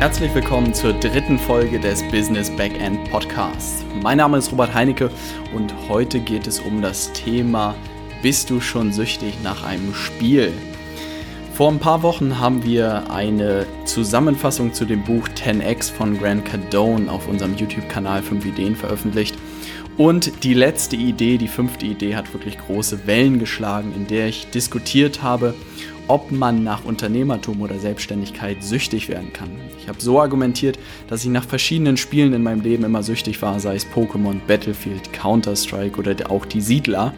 Herzlich willkommen zur dritten Folge des Business Backend Podcasts. Mein Name ist Robert Heinecke und heute geht es um das Thema Bist du schon süchtig nach einem Spiel? Vor ein paar Wochen haben wir eine Zusammenfassung zu dem Buch 10x von Grant Cardone auf unserem YouTube-Kanal 5 Ideen veröffentlicht. Und die letzte Idee, die fünfte Idee, hat wirklich große Wellen geschlagen, in der ich diskutiert habe, ob man nach Unternehmertum oder Selbstständigkeit süchtig werden kann. Ich habe so argumentiert, dass ich nach verschiedenen Spielen in meinem Leben immer süchtig war, sei es Pokémon, Battlefield, Counter-Strike oder auch die Siedler.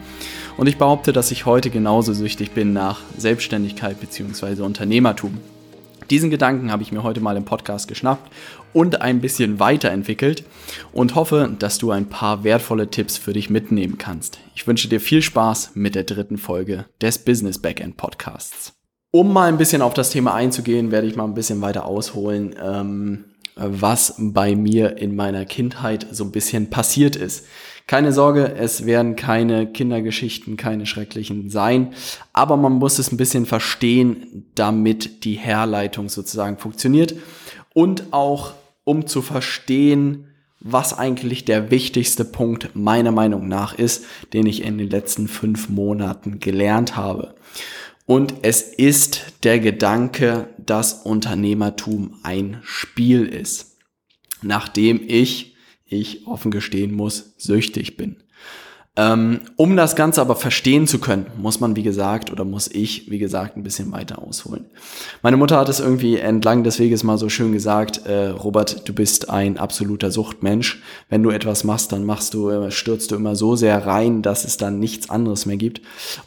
Und ich behaupte, dass ich heute genauso süchtig bin nach Selbstständigkeit bzw. Unternehmertum. Diesen Gedanken habe ich mir heute mal im Podcast geschnappt und ein bisschen weiterentwickelt und hoffe, dass du ein paar wertvolle Tipps für dich mitnehmen kannst. Ich wünsche dir viel Spaß mit der dritten Folge des Business Backend Podcasts. Um mal ein bisschen auf das Thema einzugehen, werde ich mal ein bisschen weiter ausholen, ähm, was bei mir in meiner Kindheit so ein bisschen passiert ist. Keine Sorge, es werden keine Kindergeschichten, keine schrecklichen sein, aber man muss es ein bisschen verstehen, damit die Herleitung sozusagen funktioniert und auch um zu verstehen, was eigentlich der wichtigste Punkt meiner Meinung nach ist, den ich in den letzten fünf Monaten gelernt habe. Und es ist der Gedanke, dass Unternehmertum ein Spiel ist. Nachdem ich, ich offen gestehen muss, süchtig bin. Ähm, um das Ganze aber verstehen zu können, muss man, wie gesagt, oder muss ich, wie gesagt, ein bisschen weiter ausholen. Meine Mutter hat es irgendwie entlang des Weges mal so schön gesagt, äh, Robert, du bist ein absoluter Suchtmensch. Wenn du etwas machst, dann machst du, äh, stürzt du immer so sehr rein, dass es dann nichts anderes mehr gibt.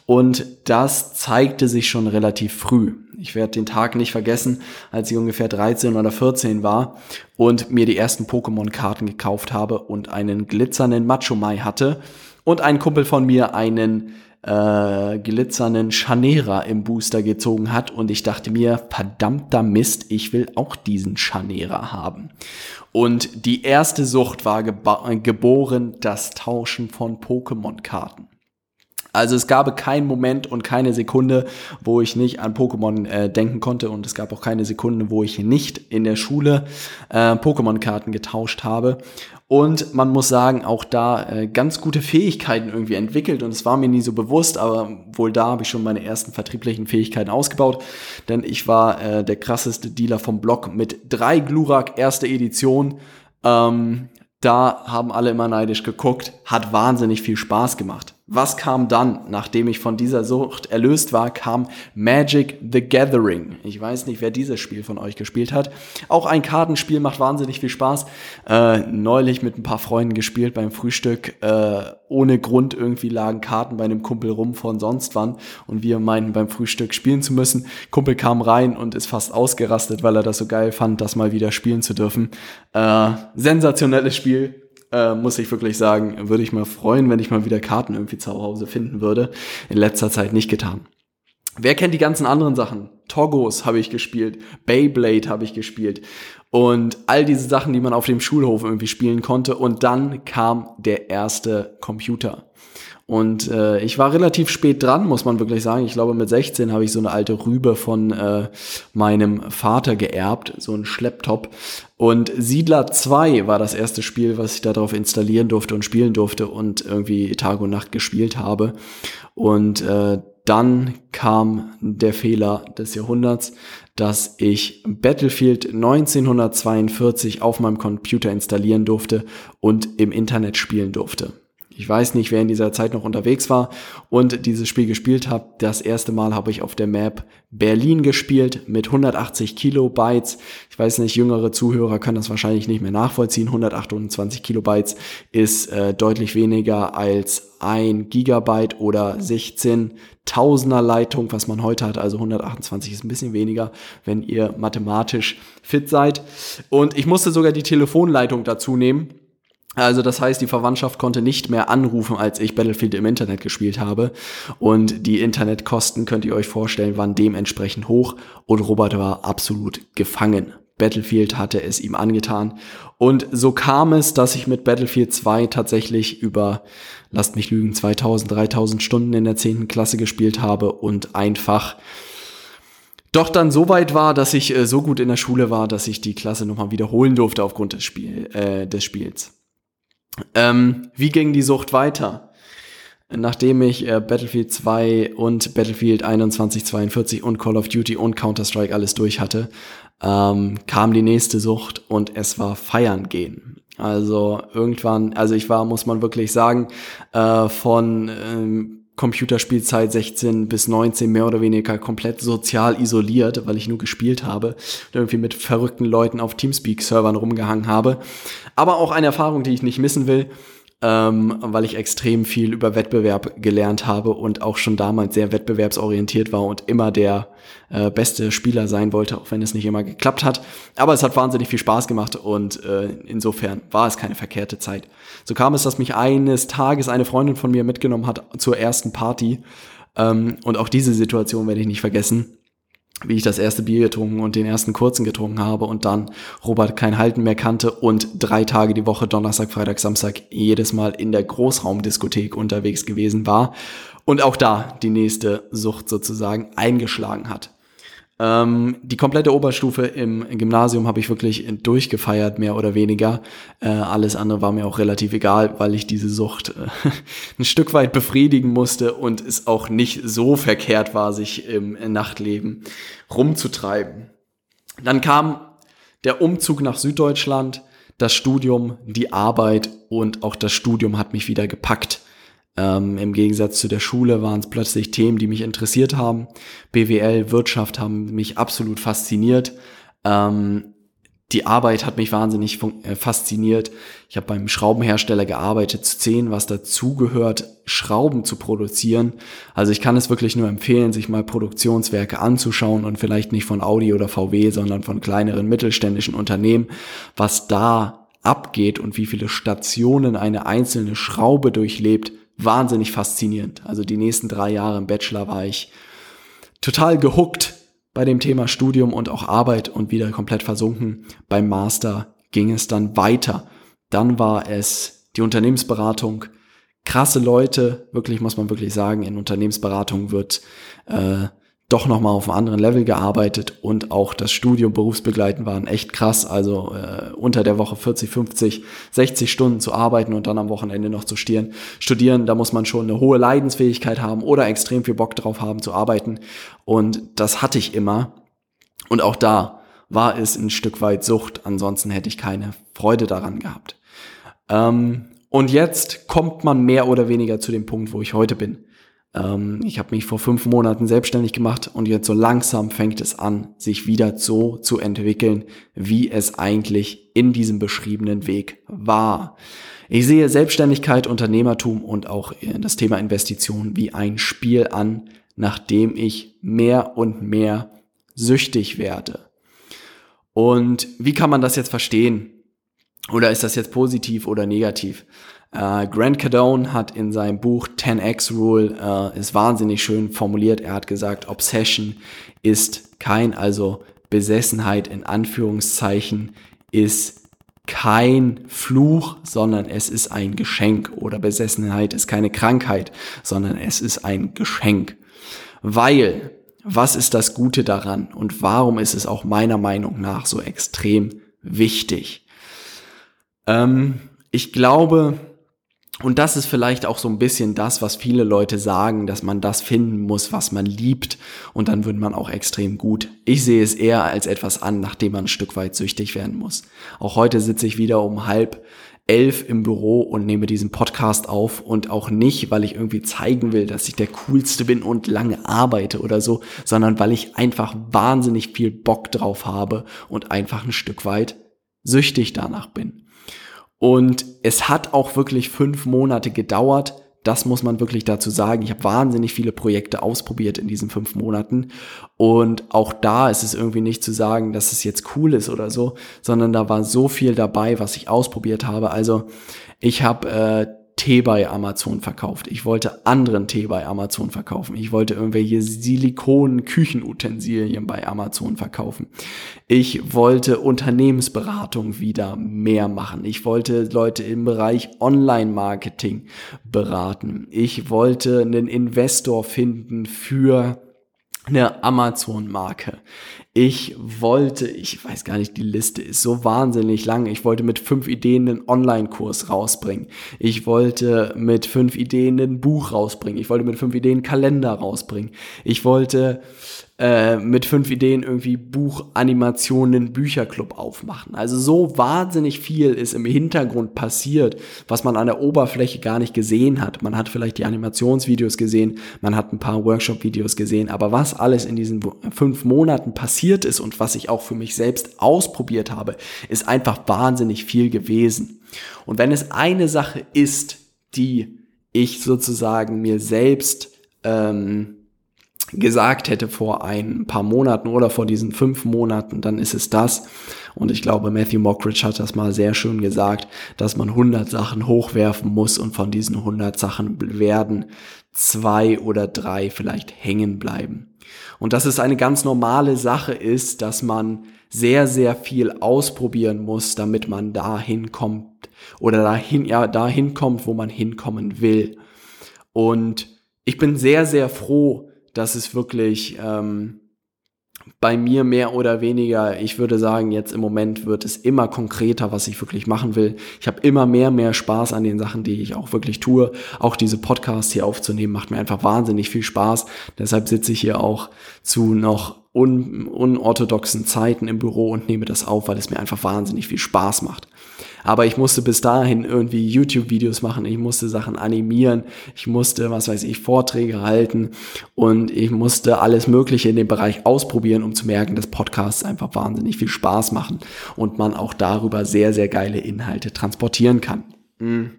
Und das zeigte sich schon relativ früh. Ich werde den Tag nicht vergessen, als ich ungefähr 13 oder 14 war und mir die ersten Pokémon-Karten gekauft habe und einen glitzernden Macho Mai hatte und ein Kumpel von mir einen äh, glitzernden Chanera im Booster gezogen hat und ich dachte mir, verdammter Mist, ich will auch diesen Chanera haben. Und die erste Sucht war geboren, das Tauschen von Pokémon-Karten. Also es gab keinen Moment und keine Sekunde, wo ich nicht an Pokémon äh, denken konnte und es gab auch keine Sekunde, wo ich nicht in der Schule äh, Pokémon-Karten getauscht habe. Und man muss sagen, auch da äh, ganz gute Fähigkeiten irgendwie entwickelt und es war mir nie so bewusst, aber wohl da habe ich schon meine ersten vertrieblichen Fähigkeiten ausgebaut, denn ich war äh, der krasseste Dealer vom Blog mit drei Glurak erste Edition. Ähm, da haben alle immer neidisch geguckt, hat wahnsinnig viel Spaß gemacht. Was kam dann, nachdem ich von dieser Sucht erlöst war, kam Magic the Gathering. Ich weiß nicht, wer dieses Spiel von euch gespielt hat. Auch ein Kartenspiel macht wahnsinnig viel Spaß. Äh, neulich mit ein paar Freunden gespielt beim Frühstück. Äh, ohne Grund irgendwie lagen Karten bei einem Kumpel rum von sonst wann und wir meinten beim Frühstück spielen zu müssen. Kumpel kam rein und ist fast ausgerastet, weil er das so geil fand, das mal wieder spielen zu dürfen. Äh, sensationelles Spiel äh, muss ich wirklich sagen, würde ich mal freuen, wenn ich mal wieder Karten irgendwie zu Hause finden würde. In letzter Zeit nicht getan. Wer kennt die ganzen anderen Sachen? Toggos habe ich gespielt, Beyblade habe ich gespielt und all diese Sachen, die man auf dem Schulhof irgendwie spielen konnte. Und dann kam der erste Computer. Und äh, ich war relativ spät dran, muss man wirklich sagen. Ich glaube, mit 16 habe ich so eine alte Rübe von äh, meinem Vater geerbt, so ein Schlepptop. Und Siedler 2 war das erste Spiel, was ich darauf installieren durfte und spielen durfte und irgendwie Tag und Nacht gespielt habe. Und äh, dann kam der Fehler des Jahrhunderts, dass ich Battlefield 1942 auf meinem Computer installieren durfte und im Internet spielen durfte. Ich weiß nicht, wer in dieser Zeit noch unterwegs war und dieses Spiel gespielt hat. Das erste Mal habe ich auf der Map Berlin gespielt mit 180 Kilobytes. Ich weiß nicht, jüngere Zuhörer können das wahrscheinlich nicht mehr nachvollziehen. 128 Kilobytes ist äh, deutlich weniger als ein Gigabyte oder 16 Tausender Leitung, was man heute hat. Also 128 ist ein bisschen weniger, wenn ihr mathematisch fit seid. Und ich musste sogar die Telefonleitung dazu nehmen also das heißt, die Verwandtschaft konnte nicht mehr anrufen, als ich Battlefield im Internet gespielt habe. Und die Internetkosten könnt ihr euch vorstellen, waren dementsprechend hoch und Robert war absolut gefangen. Battlefield hatte es ihm angetan. Und so kam es, dass ich mit Battlefield 2 tatsächlich über, lasst mich lügen, 2000, 3000 Stunden in der 10. Klasse gespielt habe und einfach doch dann so weit war, dass ich äh, so gut in der Schule war, dass ich die Klasse nochmal wiederholen durfte aufgrund des, Spiel, äh, des Spiels. Ähm, wie ging die Sucht weiter? Nachdem ich äh, Battlefield 2 und Battlefield 2142 und Call of Duty und Counter-Strike alles durch hatte, ähm, kam die nächste Sucht und es war feiern gehen. Also irgendwann, also ich war, muss man wirklich sagen, äh, von ähm, Computerspielzeit 16 bis 19 mehr oder weniger komplett sozial isoliert, weil ich nur gespielt habe und irgendwie mit verrückten Leuten auf Teamspeak-Servern rumgehangen habe. Aber auch eine Erfahrung, die ich nicht missen will ähm, weil ich extrem viel über Wettbewerb gelernt habe und auch schon damals sehr wettbewerbsorientiert war und immer der äh, beste Spieler sein wollte, auch wenn es nicht immer geklappt hat. Aber es hat wahnsinnig viel Spaß gemacht und äh, insofern war es keine verkehrte Zeit. So kam es, dass mich eines Tages eine Freundin von mir mitgenommen hat zur ersten Party. Ähm, und auch diese Situation werde ich nicht vergessen wie ich das erste Bier getrunken und den ersten kurzen getrunken habe und dann Robert kein Halten mehr kannte und drei Tage die Woche, Donnerstag, Freitag, Samstag, jedes Mal in der Großraumdiskothek unterwegs gewesen war und auch da die nächste Sucht sozusagen eingeschlagen hat. Ähm, die komplette Oberstufe im Gymnasium habe ich wirklich durchgefeiert, mehr oder weniger. Äh, alles andere war mir auch relativ egal, weil ich diese Sucht äh, ein Stück weit befriedigen musste und es auch nicht so verkehrt war, sich im Nachtleben rumzutreiben. Dann kam der Umzug nach Süddeutschland, das Studium, die Arbeit und auch das Studium hat mich wieder gepackt. Ähm, Im Gegensatz zu der Schule waren es plötzlich Themen, die mich interessiert haben. BWL, Wirtschaft haben mich absolut fasziniert. Ähm, die Arbeit hat mich wahnsinnig äh, fasziniert. Ich habe beim Schraubenhersteller gearbeitet, zu sehen, was dazugehört, Schrauben zu produzieren. Also ich kann es wirklich nur empfehlen, sich mal Produktionswerke anzuschauen und vielleicht nicht von Audi oder VW, sondern von kleineren mittelständischen Unternehmen, was da abgeht und wie viele Stationen eine einzelne Schraube durchlebt, wahnsinnig faszinierend. Also die nächsten drei Jahre im Bachelor war ich total gehuckt bei dem Thema Studium und auch Arbeit und wieder komplett versunken. Beim Master ging es dann weiter. Dann war es die Unternehmensberatung. Krasse Leute, wirklich muss man wirklich sagen, in Unternehmensberatung wird äh, doch nochmal auf einem anderen Level gearbeitet und auch das Studium berufsbegleiten waren echt krass. Also äh, unter der Woche 40, 50, 60 Stunden zu arbeiten und dann am Wochenende noch zu studieren. Studieren, da muss man schon eine hohe Leidensfähigkeit haben oder extrem viel Bock drauf haben zu arbeiten. Und das hatte ich immer. Und auch da war es ein Stück weit Sucht. Ansonsten hätte ich keine Freude daran gehabt. Ähm, und jetzt kommt man mehr oder weniger zu dem Punkt, wo ich heute bin. Ähm, ich habe mich vor fünf Monaten selbstständig gemacht und jetzt so langsam fängt es an, sich wieder so zu entwickeln, wie es eigentlich in diesem beschriebenen Weg war. Ich sehe Selbstständigkeit, Unternehmertum und auch äh, das Thema Investition wie ein Spiel an, nachdem ich mehr und mehr süchtig werde. Und wie kann man das jetzt verstehen? Oder ist das jetzt positiv oder negativ? Äh, Grant Cardone hat in seinem Buch 10x Rule äh, ist wahnsinnig schön formuliert. Er hat gesagt, Obsession ist kein, also Besessenheit in Anführungszeichen ist kein Fluch, sondern es ist ein Geschenk. Oder Besessenheit ist keine Krankheit, sondern es ist ein Geschenk. Weil, was ist das Gute daran und warum ist es auch meiner Meinung nach so extrem wichtig? Ähm, ich glaube, und das ist vielleicht auch so ein bisschen das, was viele Leute sagen, dass man das finden muss, was man liebt. Und dann wird man auch extrem gut. Ich sehe es eher als etwas an, nachdem man ein Stück weit süchtig werden muss. Auch heute sitze ich wieder um halb elf im Büro und nehme diesen Podcast auf und auch nicht, weil ich irgendwie zeigen will, dass ich der coolste bin und lange arbeite oder so, sondern weil ich einfach wahnsinnig viel Bock drauf habe und einfach ein Stück weit süchtig danach bin. Und es hat auch wirklich fünf Monate gedauert. Das muss man wirklich dazu sagen. Ich habe wahnsinnig viele Projekte ausprobiert in diesen fünf Monaten. Und auch da ist es irgendwie nicht zu sagen, dass es jetzt cool ist oder so, sondern da war so viel dabei, was ich ausprobiert habe. Also ich habe äh, Tee bei Amazon verkauft. Ich wollte anderen Tee bei Amazon verkaufen. Ich wollte irgendwelche Silikon-Küchenutensilien bei Amazon verkaufen. Ich wollte Unternehmensberatung wieder mehr machen. Ich wollte Leute im Bereich Online-Marketing beraten. Ich wollte einen Investor finden für eine Amazon-Marke. Ich wollte, ich weiß gar nicht, die Liste ist so wahnsinnig lang. Ich wollte mit fünf Ideen einen Online-Kurs rausbringen. Ich wollte mit fünf Ideen ein Buch rausbringen. Ich wollte mit fünf Ideen einen Kalender rausbringen. Ich wollte äh, mit fünf Ideen irgendwie Buchanimationen, Bücherclub aufmachen. Also so wahnsinnig viel ist im Hintergrund passiert, was man an der Oberfläche gar nicht gesehen hat. Man hat vielleicht die Animationsvideos gesehen, man hat ein paar Workshop-Videos gesehen, aber was alles in diesen fünf Monaten passiert ist und was ich auch für mich selbst ausprobiert habe, ist einfach wahnsinnig viel gewesen. Und wenn es eine Sache ist, die ich sozusagen mir selbst ähm, gesagt hätte vor ein paar Monaten oder vor diesen fünf Monaten, dann ist es das. Und ich glaube, Matthew Mockridge hat das mal sehr schön gesagt, dass man 100 Sachen hochwerfen muss und von diesen 100 Sachen werden zwei oder drei vielleicht hängen bleiben. Und dass es eine ganz normale Sache ist, dass man sehr, sehr viel ausprobieren muss, damit man dahin kommt oder dahin, ja, dahin kommt, wo man hinkommen will. Und ich bin sehr, sehr froh, das ist wirklich ähm, bei mir mehr oder weniger, ich würde sagen, jetzt im Moment wird es immer konkreter, was ich wirklich machen will. Ich habe immer mehr, mehr Spaß an den Sachen, die ich auch wirklich tue. Auch diese Podcasts hier aufzunehmen, macht mir einfach wahnsinnig viel Spaß. Deshalb sitze ich hier auch zu noch un unorthodoxen Zeiten im Büro und nehme das auf, weil es mir einfach wahnsinnig viel Spaß macht. Aber ich musste bis dahin irgendwie YouTube-Videos machen, ich musste Sachen animieren, ich musste, was weiß ich, Vorträge halten und ich musste alles Mögliche in dem Bereich ausprobieren, um zu merken, dass Podcasts einfach wahnsinnig viel Spaß machen und man auch darüber sehr, sehr geile Inhalte transportieren kann. Mhm.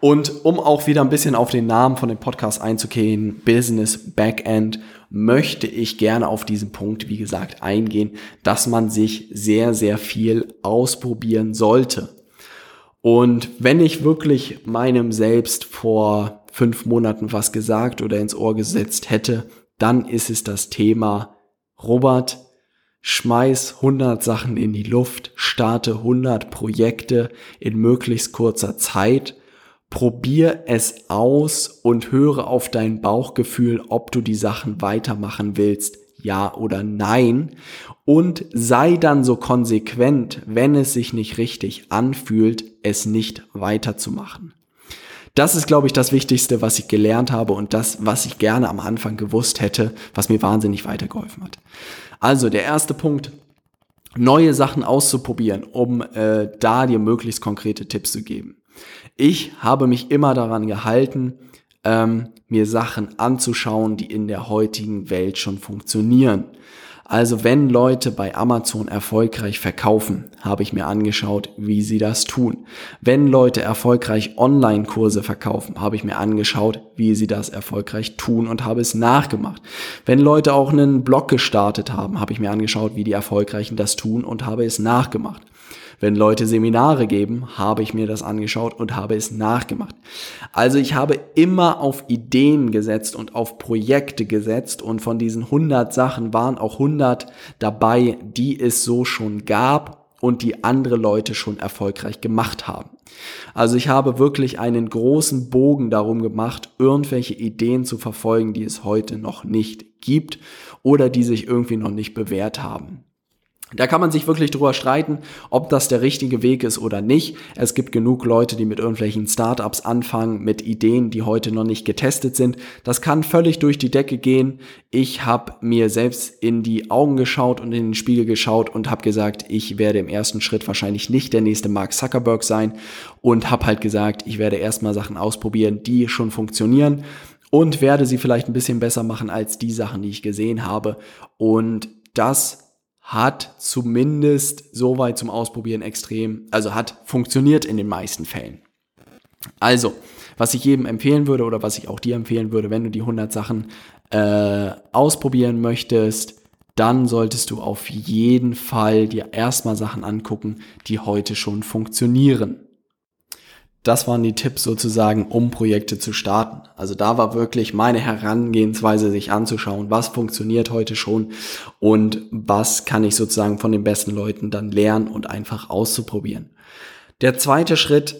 Und um auch wieder ein bisschen auf den Namen von dem Podcast einzugehen, Business Backend, möchte ich gerne auf diesen Punkt, wie gesagt, eingehen, dass man sich sehr, sehr viel ausprobieren sollte. Und wenn ich wirklich meinem Selbst vor fünf Monaten was gesagt oder ins Ohr gesetzt hätte, dann ist es das Thema, Robert, schmeiß 100 Sachen in die Luft, starte 100 Projekte in möglichst kurzer Zeit probier es aus und höre auf dein Bauchgefühl, ob du die Sachen weitermachen willst, ja oder nein. Und sei dann so konsequent, wenn es sich nicht richtig anfühlt, es nicht weiterzumachen. Das ist, glaube ich, das Wichtigste, was ich gelernt habe und das, was ich gerne am Anfang gewusst hätte, was mir wahnsinnig weitergeholfen hat. Also der erste Punkt, neue Sachen auszuprobieren, um äh, da dir möglichst konkrete Tipps zu geben. Ich habe mich immer daran gehalten, ähm, mir Sachen anzuschauen, die in der heutigen Welt schon funktionieren. Also wenn Leute bei Amazon erfolgreich verkaufen, habe ich mir angeschaut, wie sie das tun. Wenn Leute erfolgreich Online-Kurse verkaufen, habe ich mir angeschaut, wie sie das erfolgreich tun und habe es nachgemacht. Wenn Leute auch einen Blog gestartet haben, habe ich mir angeschaut, wie die Erfolgreichen das tun und habe es nachgemacht. Wenn Leute Seminare geben, habe ich mir das angeschaut und habe es nachgemacht. Also ich habe immer auf Ideen gesetzt und auf Projekte gesetzt und von diesen 100 Sachen waren auch 100 dabei, die es so schon gab und die andere Leute schon erfolgreich gemacht haben. Also ich habe wirklich einen großen Bogen darum gemacht, irgendwelche Ideen zu verfolgen, die es heute noch nicht gibt oder die sich irgendwie noch nicht bewährt haben. Da kann man sich wirklich drüber streiten, ob das der richtige Weg ist oder nicht. Es gibt genug Leute, die mit irgendwelchen Startups anfangen, mit Ideen, die heute noch nicht getestet sind. Das kann völlig durch die Decke gehen. Ich habe mir selbst in die Augen geschaut und in den Spiegel geschaut und habe gesagt, ich werde im ersten Schritt wahrscheinlich nicht der nächste Mark Zuckerberg sein und habe halt gesagt, ich werde erstmal Sachen ausprobieren, die schon funktionieren und werde sie vielleicht ein bisschen besser machen als die Sachen, die ich gesehen habe. Und das hat zumindest soweit zum Ausprobieren extrem, also hat funktioniert in den meisten Fällen. Also, was ich jedem empfehlen würde oder was ich auch dir empfehlen würde, wenn du die 100 Sachen äh, ausprobieren möchtest, dann solltest du auf jeden Fall dir erstmal Sachen angucken, die heute schon funktionieren das waren die Tipps sozusagen, um Projekte zu starten. Also da war wirklich meine Herangehensweise, sich anzuschauen, was funktioniert heute schon und was kann ich sozusagen von den besten Leuten dann lernen und einfach auszuprobieren. Der zweite Schritt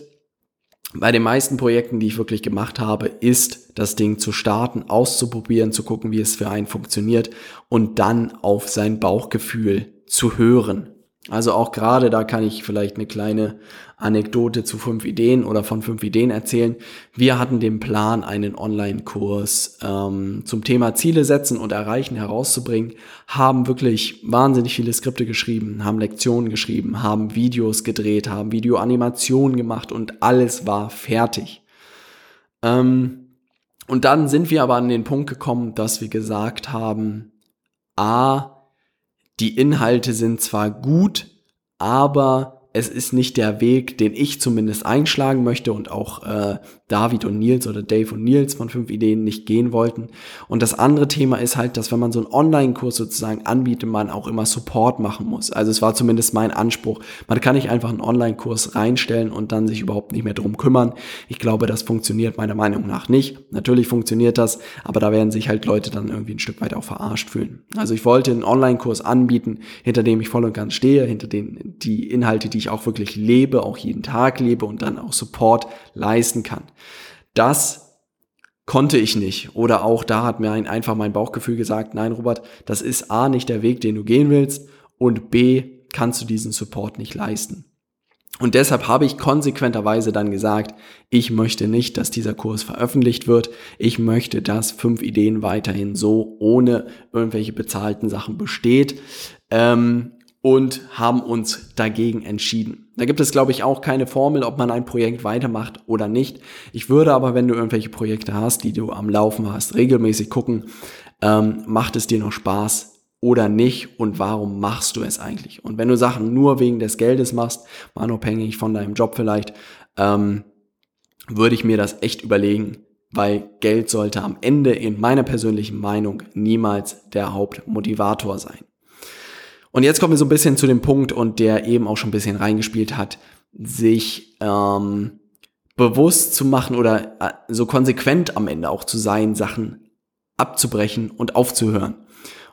bei den meisten Projekten, die ich wirklich gemacht habe, ist das Ding zu starten, auszuprobieren, zu gucken, wie es für einen funktioniert und dann auf sein Bauchgefühl zu hören. Also auch gerade da kann ich vielleicht eine kleine Anekdote zu fünf Ideen oder von fünf Ideen erzählen. Wir hatten den Plan, einen Online-Kurs ähm, zum Thema Ziele setzen und erreichen herauszubringen, haben wirklich wahnsinnig viele Skripte geschrieben, haben Lektionen geschrieben, haben Videos gedreht, haben Videoanimationen gemacht und alles war fertig. Ähm, und dann sind wir aber an den Punkt gekommen, dass wir gesagt haben, a, die Inhalte sind zwar gut, aber es ist nicht der Weg, den ich zumindest einschlagen möchte und auch äh, David und Nils oder Dave und Nils von fünf Ideen nicht gehen wollten. Und das andere Thema ist halt, dass wenn man so einen Online-Kurs sozusagen anbietet, man auch immer Support machen muss. Also es war zumindest mein Anspruch. Man kann nicht einfach einen Online-Kurs reinstellen und dann sich überhaupt nicht mehr drum kümmern. Ich glaube, das funktioniert meiner Meinung nach nicht. Natürlich funktioniert das, aber da werden sich halt Leute dann irgendwie ein Stück weit auch verarscht fühlen. Also ich wollte einen Online-Kurs anbieten, hinter dem ich voll und ganz stehe, hinter den die Inhalte, die ich auch wirklich lebe, auch jeden Tag lebe und dann auch Support leisten kann. Das konnte ich nicht. Oder auch da hat mir ein, einfach mein Bauchgefühl gesagt, nein, Robert, das ist A nicht der Weg, den du gehen willst und B kannst du diesen Support nicht leisten. Und deshalb habe ich konsequenterweise dann gesagt, ich möchte nicht, dass dieser Kurs veröffentlicht wird. Ich möchte, dass fünf Ideen weiterhin so ohne irgendwelche bezahlten Sachen besteht. Ähm, und haben uns dagegen entschieden. Da gibt es, glaube ich, auch keine Formel, ob man ein Projekt weitermacht oder nicht. Ich würde aber, wenn du irgendwelche Projekte hast, die du am Laufen hast, regelmäßig gucken, ähm, macht es dir noch Spaß oder nicht und warum machst du es eigentlich? Und wenn du Sachen nur wegen des Geldes machst, mal unabhängig von deinem Job vielleicht, ähm, würde ich mir das echt überlegen, weil Geld sollte am Ende in meiner persönlichen Meinung niemals der Hauptmotivator sein. Und jetzt kommen wir so ein bisschen zu dem Punkt, und der eben auch schon ein bisschen reingespielt hat, sich ähm, bewusst zu machen oder äh, so konsequent am Ende auch zu sein, Sachen abzubrechen und aufzuhören.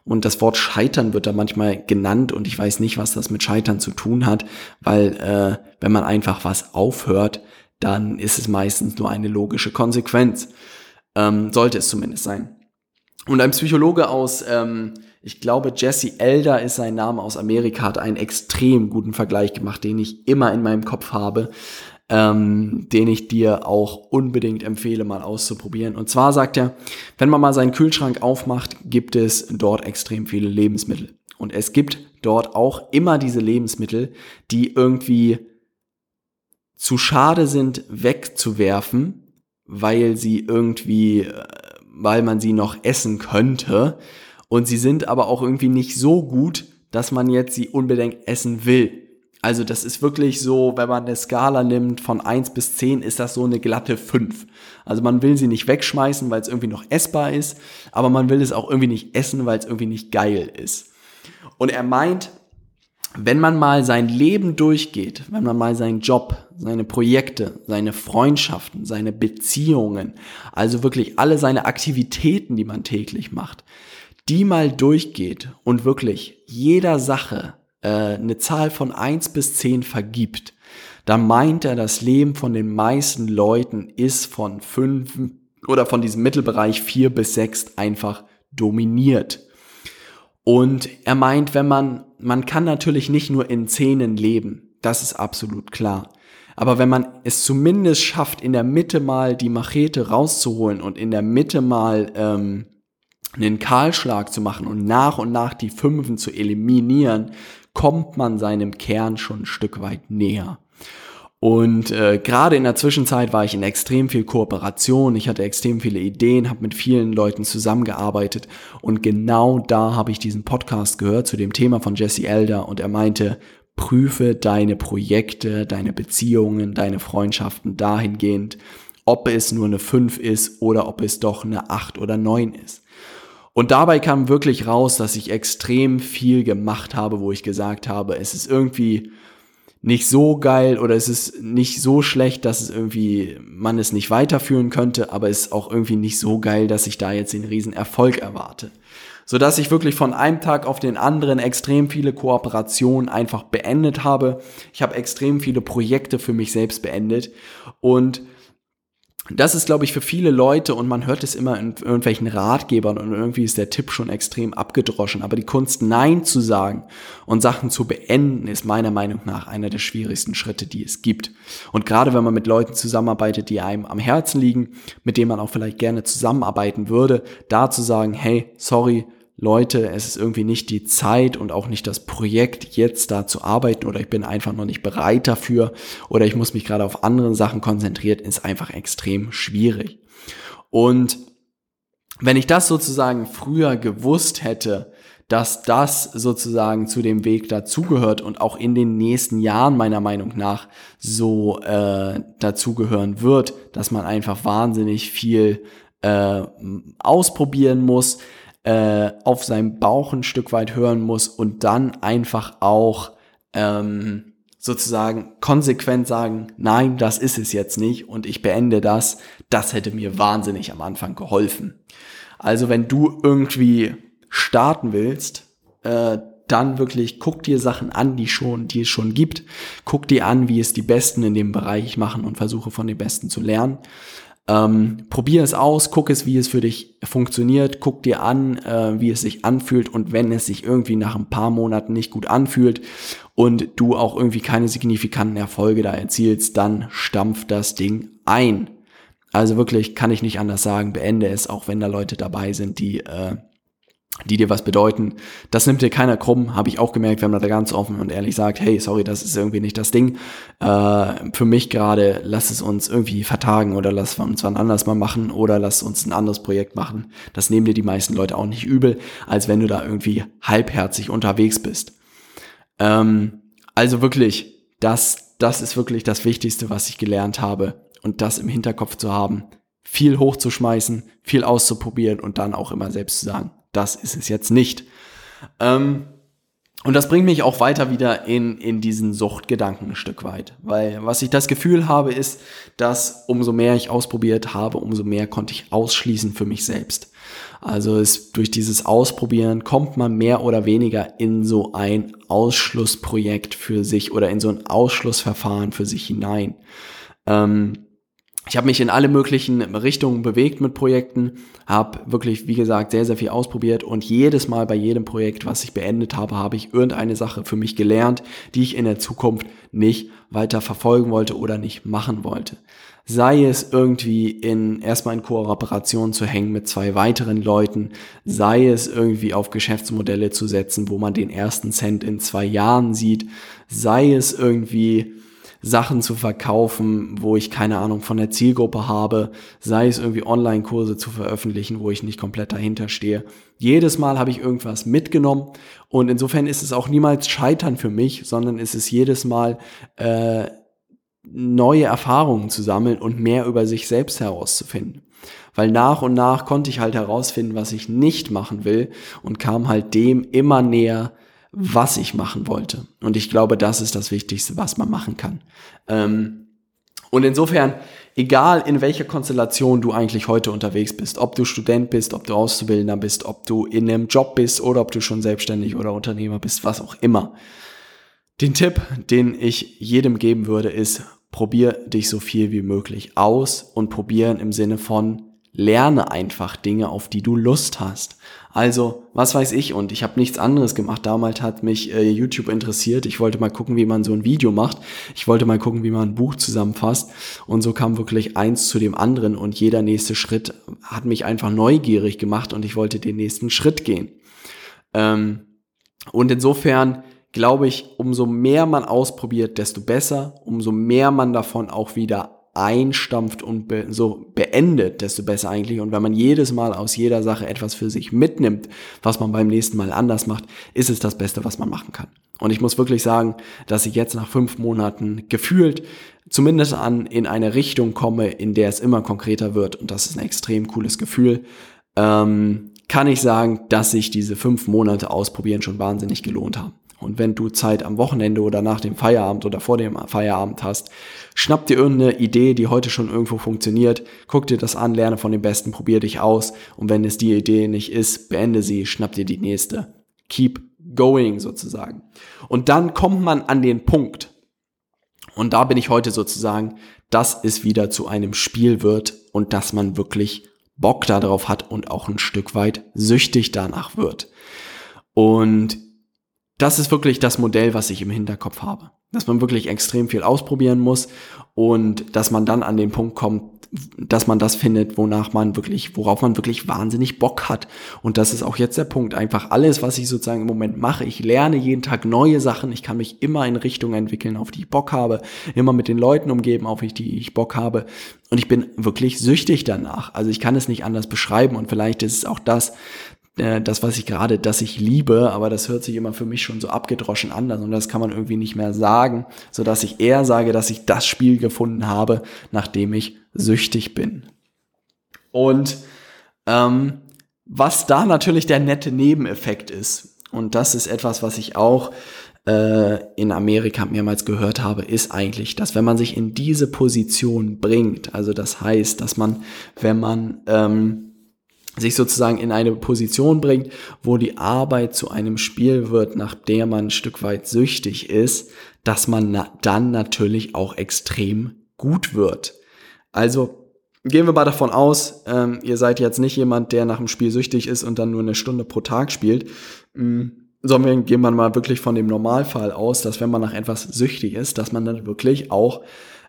Und das Wort Scheitern wird da manchmal genannt und ich weiß nicht, was das mit Scheitern zu tun hat, weil äh, wenn man einfach was aufhört, dann ist es meistens nur eine logische Konsequenz. Ähm, sollte es zumindest sein. Und ein Psychologe aus ähm, ich glaube, Jesse Elder ist sein Name aus Amerika, hat einen extrem guten Vergleich gemacht, den ich immer in meinem Kopf habe, ähm, den ich dir auch unbedingt empfehle, mal auszuprobieren. Und zwar sagt er, wenn man mal seinen Kühlschrank aufmacht, gibt es dort extrem viele Lebensmittel. Und es gibt dort auch immer diese Lebensmittel, die irgendwie zu schade sind, wegzuwerfen, weil sie irgendwie, äh, weil man sie noch essen könnte und sie sind aber auch irgendwie nicht so gut, dass man jetzt sie unbedingt essen will. Also das ist wirklich so, wenn man eine Skala nimmt von 1 bis 10, ist das so eine glatte 5. Also man will sie nicht wegschmeißen, weil es irgendwie noch essbar ist, aber man will es auch irgendwie nicht essen, weil es irgendwie nicht geil ist. Und er meint, wenn man mal sein Leben durchgeht, wenn man mal seinen Job, seine Projekte, seine Freundschaften, seine Beziehungen, also wirklich alle seine Aktivitäten, die man täglich macht, die mal durchgeht und wirklich jeder Sache äh, eine Zahl von eins bis zehn vergibt, dann meint er, das Leben von den meisten Leuten ist von fünf oder von diesem Mittelbereich vier bis sechs einfach dominiert. Und er meint, wenn man, man kann natürlich nicht nur in Zähnen leben, das ist absolut klar. Aber wenn man es zumindest schafft, in der Mitte mal die Machete rauszuholen und in der Mitte mal ähm, einen Kahlschlag zu machen und nach und nach die Fünfen zu eliminieren, kommt man seinem Kern schon ein Stück weit näher. Und äh, gerade in der Zwischenzeit war ich in extrem viel Kooperation, ich hatte extrem viele Ideen, habe mit vielen Leuten zusammengearbeitet. Und genau da habe ich diesen Podcast gehört zu dem Thema von Jesse Elder. Und er meinte, prüfe deine Projekte, deine Beziehungen, deine Freundschaften dahingehend, ob es nur eine 5 ist oder ob es doch eine 8 oder 9 ist. Und dabei kam wirklich raus, dass ich extrem viel gemacht habe, wo ich gesagt habe, es ist irgendwie nicht so geil oder es ist nicht so schlecht, dass es irgendwie man es nicht weiterführen könnte, aber es ist auch irgendwie nicht so geil, dass ich da jetzt den riesen Erfolg erwarte. sodass ich wirklich von einem Tag auf den anderen extrem viele Kooperationen einfach beendet habe. Ich habe extrem viele Projekte für mich selbst beendet und das ist, glaube ich, für viele Leute und man hört es immer in irgendwelchen Ratgebern und irgendwie ist der Tipp schon extrem abgedroschen. Aber die Kunst, Nein zu sagen und Sachen zu beenden, ist meiner Meinung nach einer der schwierigsten Schritte, die es gibt. Und gerade wenn man mit Leuten zusammenarbeitet, die einem am Herzen liegen, mit denen man auch vielleicht gerne zusammenarbeiten würde, da zu sagen, hey, sorry, Leute, es ist irgendwie nicht die Zeit und auch nicht das Projekt, jetzt da zu arbeiten oder ich bin einfach noch nicht bereit dafür oder ich muss mich gerade auf andere Sachen konzentrieren, ist einfach extrem schwierig. Und wenn ich das sozusagen früher gewusst hätte, dass das sozusagen zu dem Weg dazugehört und auch in den nächsten Jahren meiner Meinung nach so äh, dazugehören wird, dass man einfach wahnsinnig viel äh, ausprobieren muss, äh, auf seinem Bauch ein Stück weit hören muss und dann einfach auch ähm, sozusagen konsequent sagen, nein, das ist es jetzt nicht und ich beende das, das hätte mir wahnsinnig am Anfang geholfen. Also wenn du irgendwie starten willst, äh, dann wirklich guck dir Sachen an, die schon, die es schon gibt. Guck dir an, wie es die Besten in dem Bereich machen und versuche von den Besten zu lernen. Ähm, probier es aus, guck es, wie es für dich funktioniert, guck dir an, äh, wie es sich anfühlt und wenn es sich irgendwie nach ein paar Monaten nicht gut anfühlt und du auch irgendwie keine signifikanten Erfolge da erzielst, dann stampf das Ding ein. Also wirklich kann ich nicht anders sagen, beende es, auch wenn da Leute dabei sind, die äh, die dir was bedeuten. Das nimmt dir keiner krumm, habe ich auch gemerkt, wenn man da ganz offen und ehrlich sagt, hey, sorry, das ist irgendwie nicht das Ding. Äh, für mich gerade, lass es uns irgendwie vertagen oder lass uns wann anders mal machen oder lass uns ein anderes Projekt machen. Das nehmen dir die meisten Leute auch nicht übel, als wenn du da irgendwie halbherzig unterwegs bist. Ähm, also wirklich, das, das ist wirklich das Wichtigste, was ich gelernt habe und das im Hinterkopf zu haben, viel hochzuschmeißen, viel auszuprobieren und dann auch immer selbst zu sagen, das ist es jetzt nicht. Ähm, und das bringt mich auch weiter wieder in, in diesen Suchtgedanken ein Stück weit. Weil was ich das Gefühl habe, ist, dass umso mehr ich ausprobiert habe, umso mehr konnte ich ausschließen für mich selbst. Also es, durch dieses Ausprobieren kommt man mehr oder weniger in so ein Ausschlussprojekt für sich oder in so ein Ausschlussverfahren für sich hinein. Ähm, ich habe mich in alle möglichen Richtungen bewegt mit Projekten, habe wirklich, wie gesagt, sehr, sehr viel ausprobiert und jedes Mal bei jedem Projekt, was ich beendet habe, habe ich irgendeine Sache für mich gelernt, die ich in der Zukunft nicht weiter verfolgen wollte oder nicht machen wollte. Sei es irgendwie in erstmal in Kooperation zu hängen mit zwei weiteren Leuten, sei es irgendwie auf Geschäftsmodelle zu setzen, wo man den ersten Cent in zwei Jahren sieht, sei es irgendwie Sachen zu verkaufen, wo ich keine Ahnung von der Zielgruppe habe, sei es irgendwie Online-Kurse zu veröffentlichen, wo ich nicht komplett dahinter stehe. Jedes Mal habe ich irgendwas mitgenommen und insofern ist es auch niemals Scheitern für mich, sondern ist es jedes Mal äh, neue Erfahrungen zu sammeln und mehr über sich selbst herauszufinden. Weil nach und nach konnte ich halt herausfinden, was ich nicht machen will und kam halt dem immer näher, was ich machen wollte. Und ich glaube, das ist das Wichtigste, was man machen kann. Ähm, und insofern, egal in welcher Konstellation du eigentlich heute unterwegs bist, ob du Student bist, ob du Auszubildender bist, ob du in einem Job bist oder ob du schon selbstständig oder Unternehmer bist, was auch immer. Den Tipp, den ich jedem geben würde, ist, probier dich so viel wie möglich aus und probieren im Sinne von lerne einfach Dinge, auf die du Lust hast. Also, was weiß ich, und ich habe nichts anderes gemacht. Damals hat mich äh, YouTube interessiert. Ich wollte mal gucken, wie man so ein Video macht. Ich wollte mal gucken, wie man ein Buch zusammenfasst. Und so kam wirklich eins zu dem anderen und jeder nächste Schritt hat mich einfach neugierig gemacht und ich wollte den nächsten Schritt gehen. Ähm, und insofern glaube ich, umso mehr man ausprobiert, desto besser, umso mehr man davon auch wieder einstampft und be so beendet, desto besser eigentlich. Und wenn man jedes Mal aus jeder Sache etwas für sich mitnimmt, was man beim nächsten Mal anders macht, ist es das Beste, was man machen kann. Und ich muss wirklich sagen, dass ich jetzt nach fünf Monaten gefühlt zumindest an in eine Richtung komme, in der es immer konkreter wird. Und das ist ein extrem cooles Gefühl. Ähm, kann ich sagen, dass sich diese fünf Monate ausprobieren schon wahnsinnig gelohnt haben. Und wenn du Zeit am Wochenende oder nach dem Feierabend oder vor dem Feierabend hast, schnapp dir irgendeine Idee, die heute schon irgendwo funktioniert, guck dir das an, lerne von dem Besten, probier dich aus. Und wenn es die Idee nicht ist, beende sie, schnapp dir die nächste. Keep going sozusagen. Und dann kommt man an den Punkt. Und da bin ich heute sozusagen, dass es wieder zu einem Spiel wird und dass man wirklich Bock darauf hat und auch ein Stück weit süchtig danach wird. Und das ist wirklich das Modell, was ich im Hinterkopf habe. Dass man wirklich extrem viel ausprobieren muss und dass man dann an den Punkt kommt, dass man das findet, wonach man wirklich, worauf man wirklich wahnsinnig Bock hat. Und das ist auch jetzt der Punkt. Einfach alles, was ich sozusagen im Moment mache. Ich lerne jeden Tag neue Sachen. Ich kann mich immer in Richtungen entwickeln, auf die ich Bock habe. Immer mit den Leuten umgeben, auf die ich Bock habe. Und ich bin wirklich süchtig danach. Also ich kann es nicht anders beschreiben. Und vielleicht ist es auch das, äh, das, was ich gerade, das ich liebe, aber das hört sich immer für mich schon so abgedroschen an, und das kann man irgendwie nicht mehr sagen, so dass ich eher sage, dass ich das Spiel gefunden habe, nachdem ich süchtig bin. Und ähm, was da natürlich der nette Nebeneffekt ist, und das ist etwas, was ich auch äh, in Amerika mehrmals gehört habe, ist eigentlich, dass wenn man sich in diese Position bringt, also das heißt, dass man, wenn man ähm, sich sozusagen in eine Position bringt, wo die Arbeit zu einem Spiel wird, nach der man ein Stück weit süchtig ist, dass man na dann natürlich auch extrem gut wird. Also gehen wir mal davon aus, ähm, ihr seid jetzt nicht jemand, der nach dem Spiel süchtig ist und dann nur eine Stunde pro Tag spielt, mm, sondern gehen wir mal wirklich von dem Normalfall aus, dass wenn man nach etwas süchtig ist, dass man dann wirklich auch,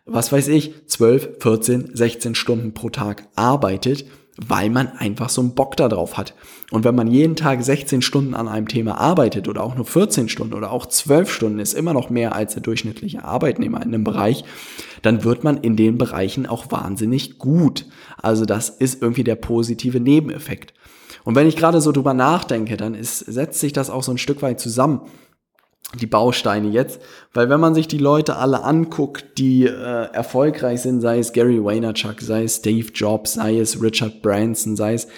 was weiß ich, 12, 14, 16 Stunden pro Tag arbeitet weil man einfach so einen Bock darauf hat. Und wenn man jeden Tag 16 Stunden an einem Thema arbeitet oder auch nur 14 Stunden oder auch 12 Stunden, ist immer noch mehr als der durchschnittliche Arbeitnehmer in einem Bereich, dann wird man in den Bereichen auch wahnsinnig gut. Also das ist irgendwie der positive Nebeneffekt. Und wenn ich gerade so drüber nachdenke, dann ist, setzt sich das auch so ein Stück weit zusammen die Bausteine jetzt, weil wenn man sich die Leute alle anguckt, die äh, erfolgreich sind, sei es Gary Vaynerchuk, sei es Steve Jobs, sei es Richard Branson, sei es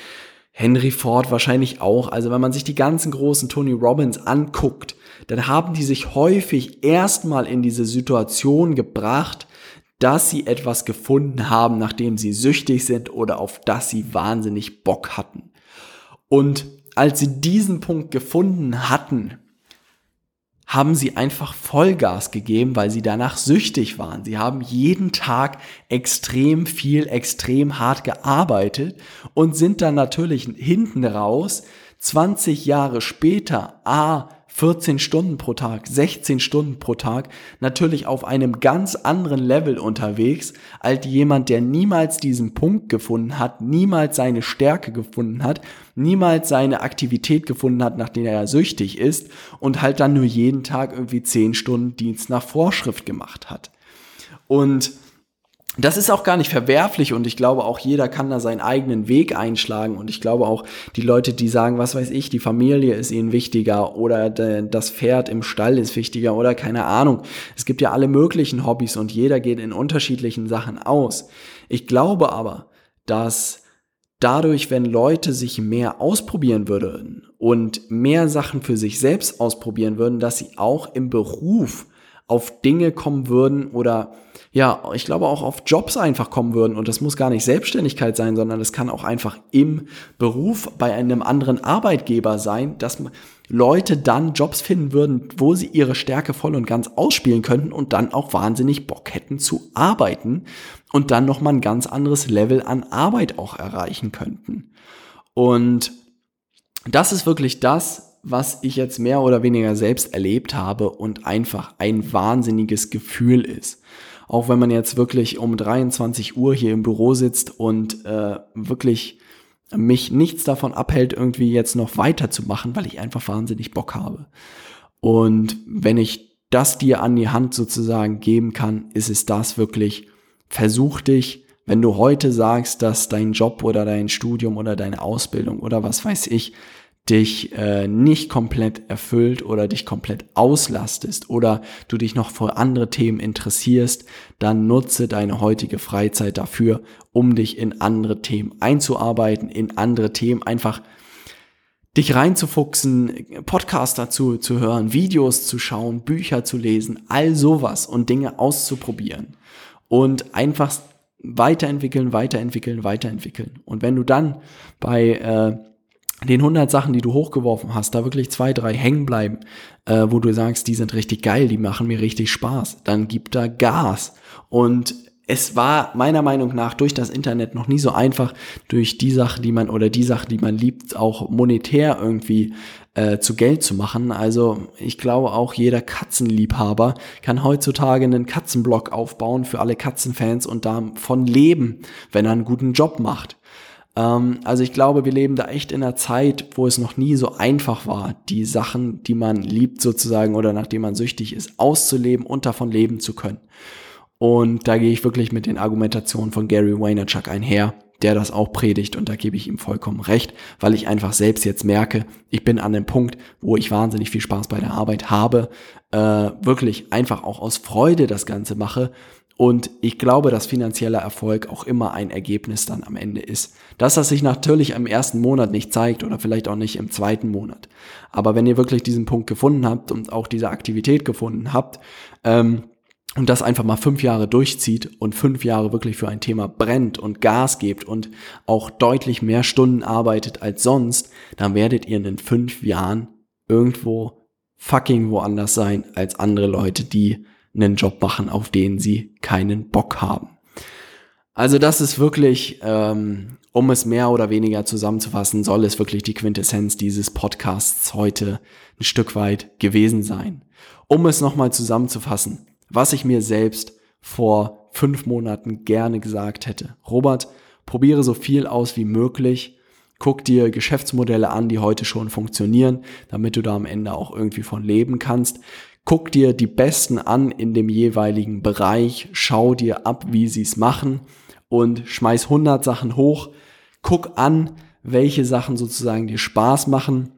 Henry Ford wahrscheinlich auch. Also wenn man sich die ganzen großen Tony Robbins anguckt, dann haben die sich häufig erstmal in diese Situation gebracht, dass sie etwas gefunden haben, nachdem sie süchtig sind oder auf das sie wahnsinnig Bock hatten. Und als sie diesen Punkt gefunden hatten, haben sie einfach Vollgas gegeben, weil sie danach süchtig waren. Sie haben jeden Tag extrem viel, extrem hart gearbeitet und sind dann natürlich hinten raus 20 Jahre später A 14 Stunden pro Tag, 16 Stunden pro Tag, natürlich auf einem ganz anderen Level unterwegs, als jemand, der niemals diesen Punkt gefunden hat, niemals seine Stärke gefunden hat, niemals seine Aktivität gefunden hat, nach der er süchtig ist und halt dann nur jeden Tag irgendwie 10 Stunden Dienst nach Vorschrift gemacht hat. Und das ist auch gar nicht verwerflich und ich glaube auch jeder kann da seinen eigenen Weg einschlagen und ich glaube auch die Leute, die sagen, was weiß ich, die Familie ist ihnen wichtiger oder das Pferd im Stall ist wichtiger oder keine Ahnung. Es gibt ja alle möglichen Hobbys und jeder geht in unterschiedlichen Sachen aus. Ich glaube aber, dass dadurch, wenn Leute sich mehr ausprobieren würden und mehr Sachen für sich selbst ausprobieren würden, dass sie auch im Beruf auf Dinge kommen würden oder ja, ich glaube auch auf Jobs einfach kommen würden. Und das muss gar nicht Selbstständigkeit sein, sondern es kann auch einfach im Beruf bei einem anderen Arbeitgeber sein, dass Leute dann Jobs finden würden, wo sie ihre Stärke voll und ganz ausspielen könnten und dann auch wahnsinnig Bock hätten zu arbeiten und dann nochmal ein ganz anderes Level an Arbeit auch erreichen könnten. Und das ist wirklich das, was ich jetzt mehr oder weniger selbst erlebt habe und einfach ein wahnsinniges Gefühl ist. Auch wenn man jetzt wirklich um 23 Uhr hier im Büro sitzt und äh, wirklich mich nichts davon abhält, irgendwie jetzt noch weiterzumachen, weil ich einfach wahnsinnig Bock habe. Und wenn ich das dir an die Hand sozusagen geben kann, ist es das wirklich, versuch dich, wenn du heute sagst, dass dein Job oder dein Studium oder deine Ausbildung oder was weiß ich dich äh, nicht komplett erfüllt oder dich komplett auslastest oder du dich noch für andere Themen interessierst, dann nutze deine heutige Freizeit dafür, um dich in andere Themen einzuarbeiten, in andere Themen einfach dich reinzufuchsen, Podcasts dazu zu hören, Videos zu schauen, Bücher zu lesen, all sowas und Dinge auszuprobieren und einfach weiterentwickeln, weiterentwickeln, weiterentwickeln. Und wenn du dann bei äh, den 100 Sachen, die du hochgeworfen hast, da wirklich zwei, drei hängen bleiben, äh, wo du sagst, die sind richtig geil, die machen mir richtig Spaß, dann gib da Gas. Und es war meiner Meinung nach durch das Internet noch nie so einfach, durch die Sache, die man oder die Sache, die man liebt, auch monetär irgendwie äh, zu Geld zu machen. Also ich glaube auch jeder Katzenliebhaber kann heutzutage einen Katzenblog aufbauen für alle Katzenfans und davon leben, wenn er einen guten Job macht. Ähm, also ich glaube, wir leben da echt in einer Zeit, wo es noch nie so einfach war, die Sachen, die man liebt sozusagen oder nachdem man süchtig ist, auszuleben und davon leben zu können. Und da gehe ich wirklich mit den Argumentationen von Gary Vaynerchuk einher, der das auch predigt und da gebe ich ihm vollkommen recht, weil ich einfach selbst jetzt merke, ich bin an dem Punkt, wo ich wahnsinnig viel Spaß bei der Arbeit habe, äh, wirklich einfach auch aus Freude das Ganze mache und ich glaube, dass finanzieller Erfolg auch immer ein Ergebnis dann am Ende ist. Dass das sich natürlich im ersten Monat nicht zeigt oder vielleicht auch nicht im zweiten Monat. Aber wenn ihr wirklich diesen Punkt gefunden habt und auch diese Aktivität gefunden habt, ähm, und das einfach mal fünf Jahre durchzieht und fünf Jahre wirklich für ein Thema brennt und Gas gibt und auch deutlich mehr Stunden arbeitet als sonst, dann werdet ihr in fünf Jahren irgendwo fucking woanders sein als andere Leute, die einen Job machen, auf den sie keinen Bock haben. Also das ist wirklich, ähm, um es mehr oder weniger zusammenzufassen, soll es wirklich die Quintessenz dieses Podcasts heute ein Stück weit gewesen sein. Um es nochmal zusammenzufassen, was ich mir selbst vor fünf Monaten gerne gesagt hätte. Robert, probiere so viel aus wie möglich. Guck dir Geschäftsmodelle an, die heute schon funktionieren, damit du da am Ende auch irgendwie von leben kannst. Guck dir die Besten an in dem jeweiligen Bereich, schau dir ab, wie sie es machen und schmeiß 100 Sachen hoch. Guck an, welche Sachen sozusagen dir Spaß machen.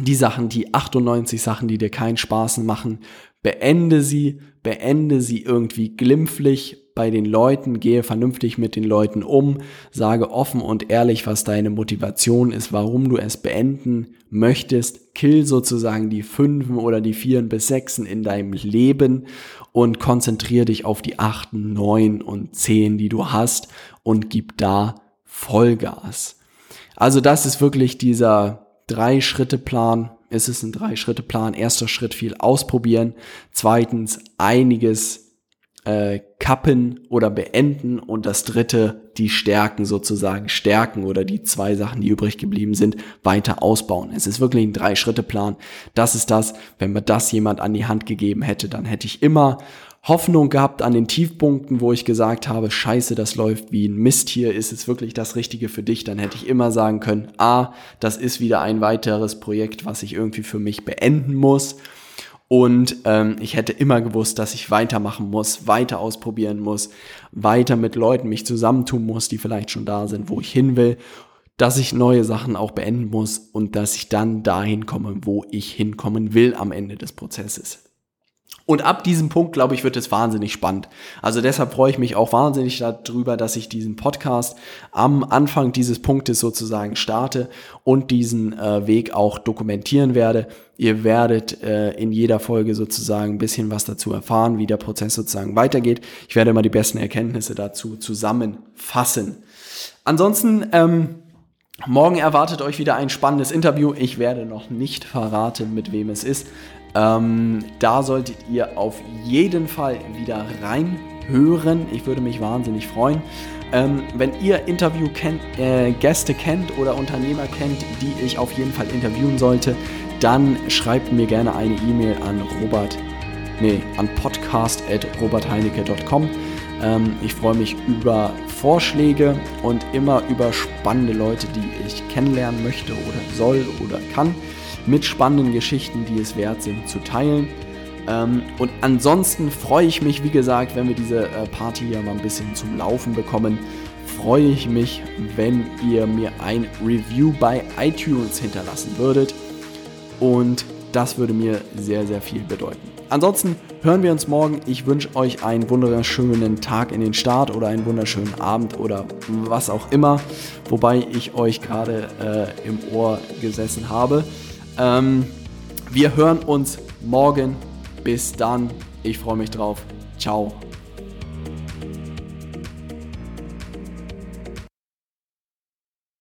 Die Sachen, die 98 Sachen, die dir keinen Spaß machen, beende sie, beende sie irgendwie glimpflich bei den Leuten, gehe vernünftig mit den Leuten um, sage offen und ehrlich, was deine Motivation ist, warum du es beenden möchtest, kill sozusagen die Fünfen oder die Vieren bis Sechsen in deinem Leben und konzentriere dich auf die Achten, Neun und Zehn, die du hast und gib da Vollgas. Also das ist wirklich dieser Drei-Schritte-Plan. Es ist ein Drei-Schritte-Plan. Erster Schritt viel ausprobieren. Zweitens einiges äh, kappen oder beenden und das dritte, die Stärken sozusagen stärken oder die zwei Sachen, die übrig geblieben sind, weiter ausbauen. Es ist wirklich ein Drei-Schritte-Plan. Das ist das, wenn mir das jemand an die Hand gegeben hätte, dann hätte ich immer Hoffnung gehabt an den Tiefpunkten, wo ich gesagt habe, scheiße, das läuft wie ein Mist hier, ist es wirklich das Richtige für dich, dann hätte ich immer sagen können, ah, das ist wieder ein weiteres Projekt, was ich irgendwie für mich beenden muss. Und ähm, ich hätte immer gewusst, dass ich weitermachen muss, weiter ausprobieren muss, weiter mit Leuten mich zusammentun muss, die vielleicht schon da sind, wo ich hin will, dass ich neue Sachen auch beenden muss und dass ich dann dahin komme, wo ich hinkommen will am Ende des Prozesses. Und ab diesem Punkt, glaube ich, wird es wahnsinnig spannend. Also deshalb freue ich mich auch wahnsinnig darüber, dass ich diesen Podcast am Anfang dieses Punktes sozusagen starte und diesen äh, Weg auch dokumentieren werde. Ihr werdet äh, in jeder Folge sozusagen ein bisschen was dazu erfahren, wie der Prozess sozusagen weitergeht. Ich werde immer die besten Erkenntnisse dazu zusammenfassen. Ansonsten, ähm, morgen erwartet euch wieder ein spannendes Interview. Ich werde noch nicht verraten, mit wem es ist. Ähm, da solltet ihr auf jeden Fall wieder reinhören. Ich würde mich wahnsinnig freuen. Ähm, wenn ihr Interview kennt, äh, kennt oder Unternehmer kennt, die ich auf jeden Fall interviewen sollte, dann schreibt mir gerne eine E-Mail an Robert, nee, an podcast.robertheinecke.com. Ähm, ich freue mich über Vorschläge und immer über spannende Leute, die ich kennenlernen möchte oder soll oder kann mit spannenden Geschichten, die es wert sind, zu teilen. Ähm, und ansonsten freue ich mich, wie gesagt, wenn wir diese äh, Party hier mal ein bisschen zum Laufen bekommen. Freue ich mich, wenn ihr mir ein Review bei iTunes hinterlassen würdet. Und das würde mir sehr, sehr viel bedeuten. Ansonsten hören wir uns morgen. Ich wünsche euch einen wunderschönen Tag in den Start oder einen wunderschönen Abend oder was auch immer, wobei ich euch gerade äh, im Ohr gesessen habe. Ähm, wir hören uns morgen. Bis dann. Ich freue mich drauf. Ciao.